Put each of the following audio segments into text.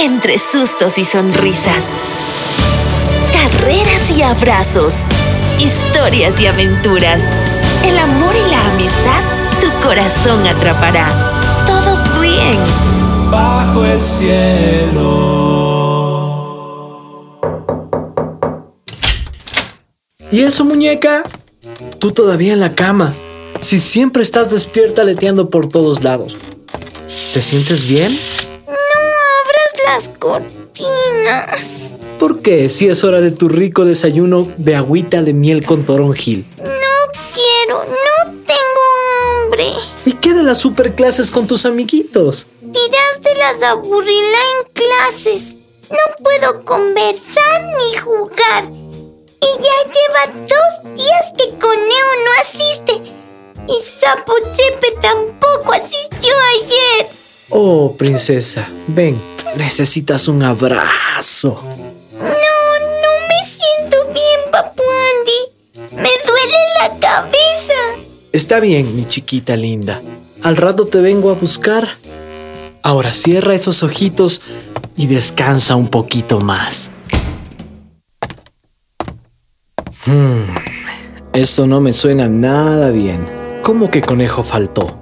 entre sustos y sonrisas, carreras y abrazos, historias y aventuras, el amor y la amistad, tu corazón atrapará. Todos ríen. Bajo el cielo. ¿Y eso, muñeca? Tú todavía en la cama. Si siempre estás despierta leteando por todos lados. ¿Te sientes bien? Las cortinas. ¿Por qué? Si es hora de tu rico desayuno de agüita de miel con toronjil. No quiero, no tengo hambre. ¿Y qué de las superclases con tus amiguitos? Tiraste las aburrila en clases. No puedo conversar ni jugar. Y ya lleva dos días que Coneo no asiste. Y Sapo Sepe tampoco asistió ayer. Oh, princesa, ven, necesitas un abrazo. No, no me siento bien, Papu Andy. Me duele la cabeza. Está bien, mi chiquita linda. Al rato te vengo a buscar. Ahora cierra esos ojitos y descansa un poquito más. Hmm, eso no me suena nada bien. ¿Cómo que conejo faltó?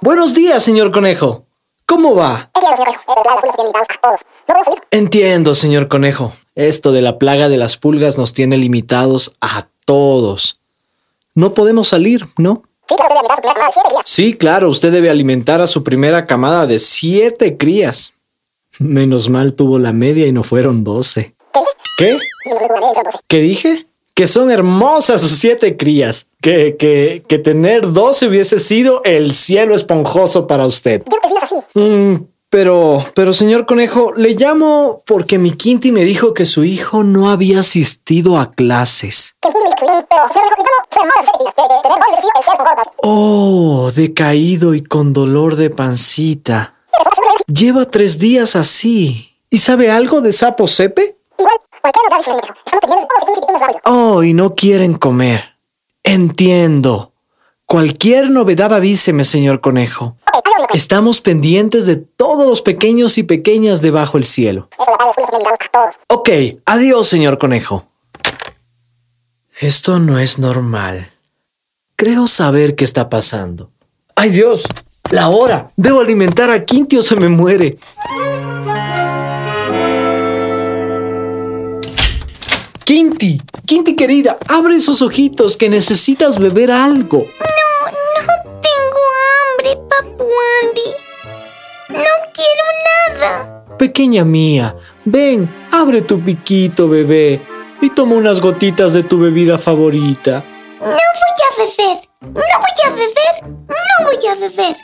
Buenos días, señor conejo. ¿Cómo va? Entiendo, señor conejo. Esto de la plaga de las pulgas nos tiene limitados a todos. No podemos salir, ¿no? Sí, claro, usted debe alimentar a su primera camada de siete crías. Menos mal tuvo la media y no fueron doce. ¿Qué? ¿Qué dije? Que son hermosas sus siete crías. Que, que, que tener doce hubiese sido el cielo esponjoso para usted. Mm, pero, pero señor conejo, le llamo porque mi Quinti me dijo que su hijo no había asistido a clases. Oh, decaído y con dolor de pancita. Lleva tres días así. ¿Y sabe algo de sapo sepe? Oh, y no quieren comer. Entiendo. Cualquier novedad avíseme, señor conejo. Estamos pendientes de todos los pequeños y pequeñas debajo el cielo. Ok, adiós, señor conejo. Esto no es normal. Creo saber qué está pasando. ¡Ay Dios! ¡La hora! Debo alimentar a Quinti o se me muere. Quinti, Quinti querida, abre esos ojitos que necesitas beber algo. No, no tengo hambre, Papu Andy. No quiero nada. Pequeña mía, ven, abre tu piquito, bebé, y toma unas gotitas de tu bebida favorita. No voy a beber. No voy a beber. No voy a beber.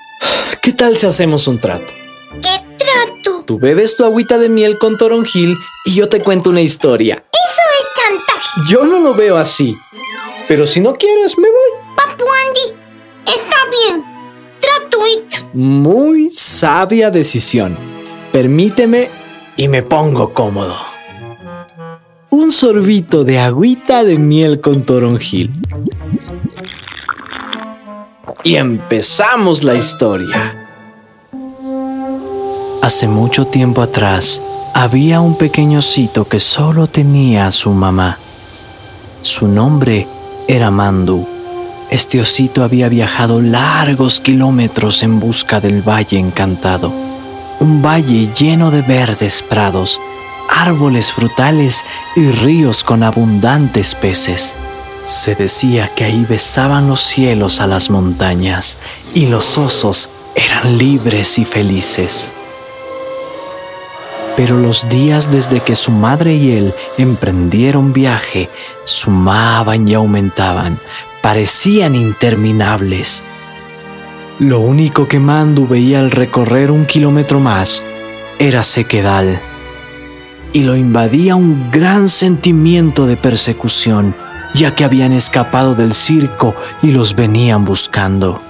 ¿Qué tal si hacemos un trato? ¿Qué trato? Tú bebes tu agüita de miel con toronjil y yo te cuento una historia. Yo no lo veo así. Pero si no quieres, me voy. Papu Andy, está bien. Trato hecho. Muy sabia decisión. Permíteme y me pongo cómodo. Un sorbito de agüita de miel con toronjil. Y empezamos la historia. Hace mucho tiempo atrás, había un pequeñocito que solo tenía a su mamá. Su nombre era Mandu. Este osito había viajado largos kilómetros en busca del Valle Encantado, un valle lleno de verdes prados, árboles frutales y ríos con abundantes peces. Se decía que ahí besaban los cielos a las montañas y los osos eran libres y felices. Pero los días desde que su madre y él emprendieron viaje sumaban y aumentaban, parecían interminables. Lo único que Mandu veía al recorrer un kilómetro más era sequedal, y lo invadía un gran sentimiento de persecución, ya que habían escapado del circo y los venían buscando.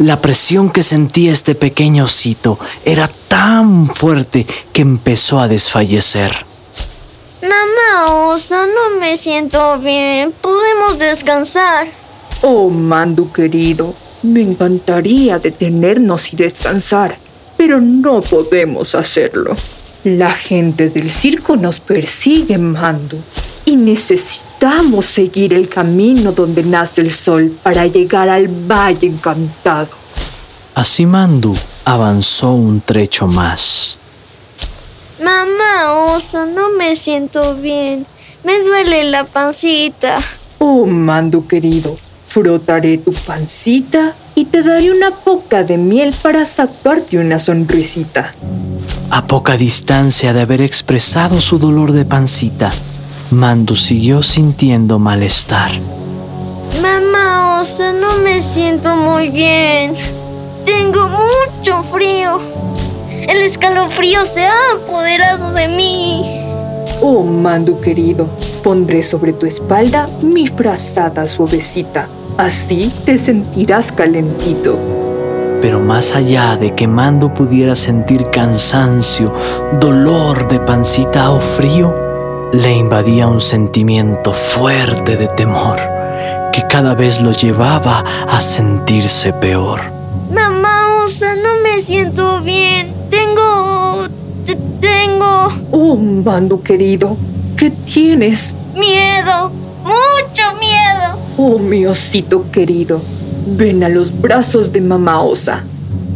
La presión que sentía este pequeño osito era tan fuerte que empezó a desfallecer. Mamá Osa, no me siento bien. Podemos descansar. Oh, Mandu querido, me encantaría detenernos y descansar, pero no podemos hacerlo. La gente del circo nos persigue, Mandu, y necesitamos seguir el camino donde nace el sol para llegar al Valle Encantado. Así Mandu avanzó un trecho más. Mamá Osa, no me siento bien. Me duele la pancita. Oh, Mandu querido, frotaré tu pancita y te daré una poca de miel para sacarte una sonrisita. A poca distancia de haber expresado su dolor de pancita, Mandu siguió sintiendo malestar. Mamá Osa, no me siento muy bien. Tengo mucho frío. El escalofrío se ha apoderado de mí. Oh, Mandu querido, pondré sobre tu espalda mi frazada suavecita. Así te sentirás calentito. Pero más allá de que Mandu pudiera sentir cansancio, dolor de pancita o frío, le invadía un sentimiento fuerte de temor que cada vez lo llevaba a sentirse peor. Mamá Osa, no me siento bien. Tengo... te- tengo... Oh, Mandu querido, ¿qué tienes? miedo. Mucho miedo. Oh, mi osito querido, ven a los brazos de mamá Osa.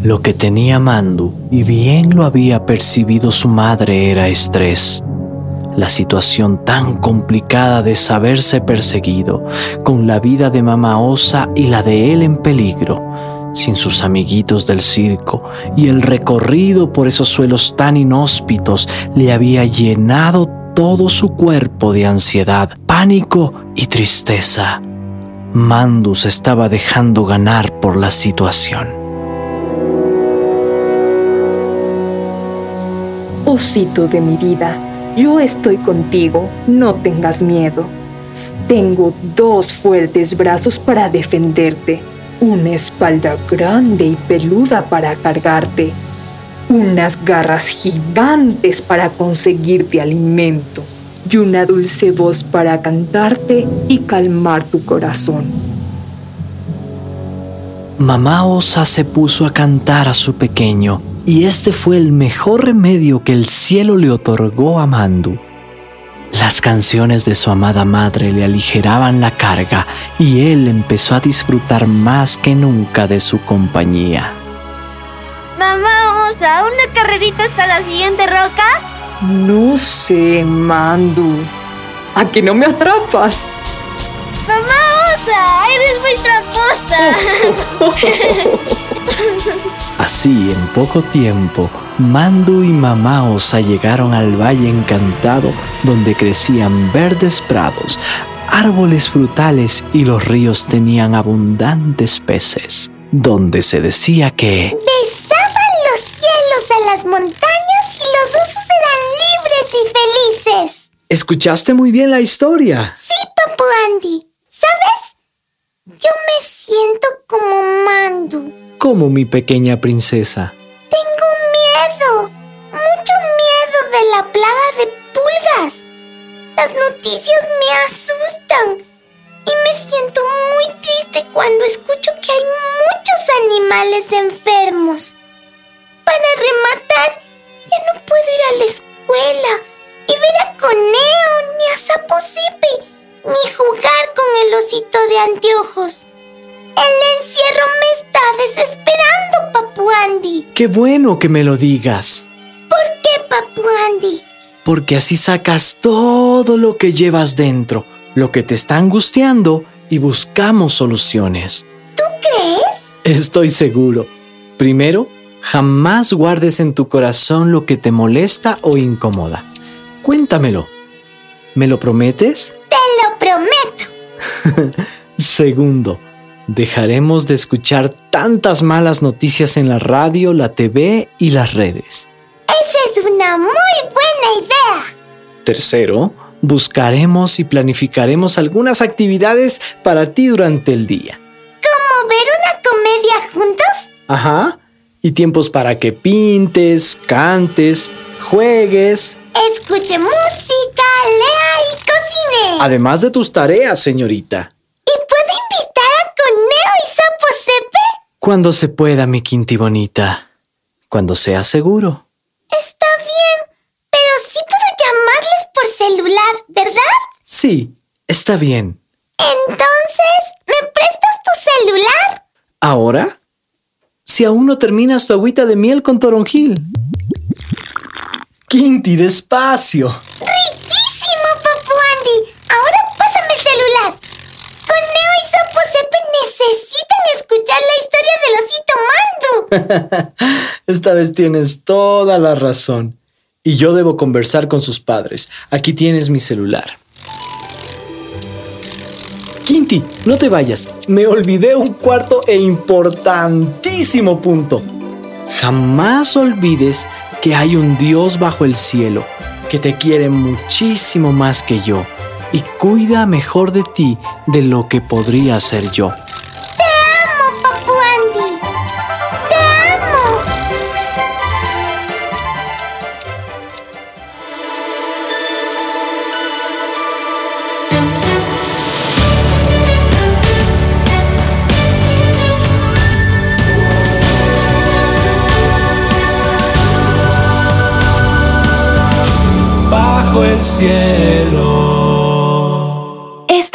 Lo que tenía Mandu, y bien lo había percibido su madre, era estrés. La situación tan complicada de saberse perseguido, con la vida de mamá Osa y la de él en peligro, sin sus amiguitos del circo, y el recorrido por esos suelos tan inhóspitos le había llenado todo su cuerpo de ansiedad, pánico y tristeza. Mandu se estaba dejando ganar por la situación. Osito de mi vida, yo estoy contigo, no tengas miedo. Tengo dos fuertes brazos para defenderte, una espalda grande y peluda para cargarte, unas garras gigantes para conseguirte alimento y una dulce voz para cantarte y calmar tu corazón. Mamá Osa se puso a cantar a su pequeño, y este fue el mejor remedio que el cielo le otorgó a Mandu. Las canciones de su amada madre le aligeraban la carga y él empezó a disfrutar más que nunca de su compañía. Mamá Osa, ¿una carrerita hasta la siguiente roca? No sé, Mandu. ¿A que no me atrapas? Mamá Osa, eres muy tramposa. Así, en poco tiempo, Mandu y Mamá Osa llegaron al valle encantado donde crecían verdes prados, árboles frutales y los ríos tenían abundantes peces, donde se decía que Besaban los cielos a las montañas y los osos eran libres y felices. Escuchaste muy bien la historia. Sí, Papu Andy. ¿Sabes? Yo me siento como Mandu. Como mi pequeña princesa. Tengo miedo. Mucho miedo de la plaga de pulgas. Las noticias me asustan. Y me siento muy triste cuando escucho que hay muchos animales enfermos. Para rematar, ya no puedo ir a la escuela y ver a Coneo ni a Sapo Zipi, ni jugar con el osito de anteojos. El encierro me está desesperando, Papu Andy. Qué bueno que me lo digas, ¿Por qué, Papu Andy? porque así sacas todo lo que llevas dentro, lo que te está angustiando y buscamos soluciones. ¿Tú crees? Estoy seguro. Primero, jamás guardes en tu corazón lo que te molesta o incomoda. Cuéntamelo. ¿Me lo prometes? Lo prometo. Segundo, dejaremos de escuchar tantas malas noticias en la radio, la TV y las redes. Esa es una muy buena idea. Tercero, buscaremos y planificaremos algunas actividades para ti durante el día. ¿Cómo ver una comedia juntos? Ajá. Y tiempos para que pintes, cantes, juegues. Escuche música, Además de tus tareas, señorita. ¿Y puedo invitar a Coneo y Sapo Sepe? Cuando se pueda, mi Quinti bonita. Cuando sea seguro. Está bien, pero sí puedo llamarles por celular, ¿verdad? Sí, está bien. Entonces, ¿me prestas tu celular? ¿Ahora? Si aún no terminas tu agüita de miel con toronjil. Quinti, despacio. ¡Riquísimo! Ahora pásame el celular. Coneo y Sapo Sepe necesitan escuchar la historia del osito Mandu. Esta vez tienes toda la razón. Y yo debo conversar con sus padres. Aquí tienes mi celular. Quinti, no te vayas. Me olvidé un cuarto e importantísimo punto. Jamás olvides que hay un Dios bajo el cielo que te quiere muchísimo más que yo y cuida mejor de ti de lo que podría ser yo. ¡Te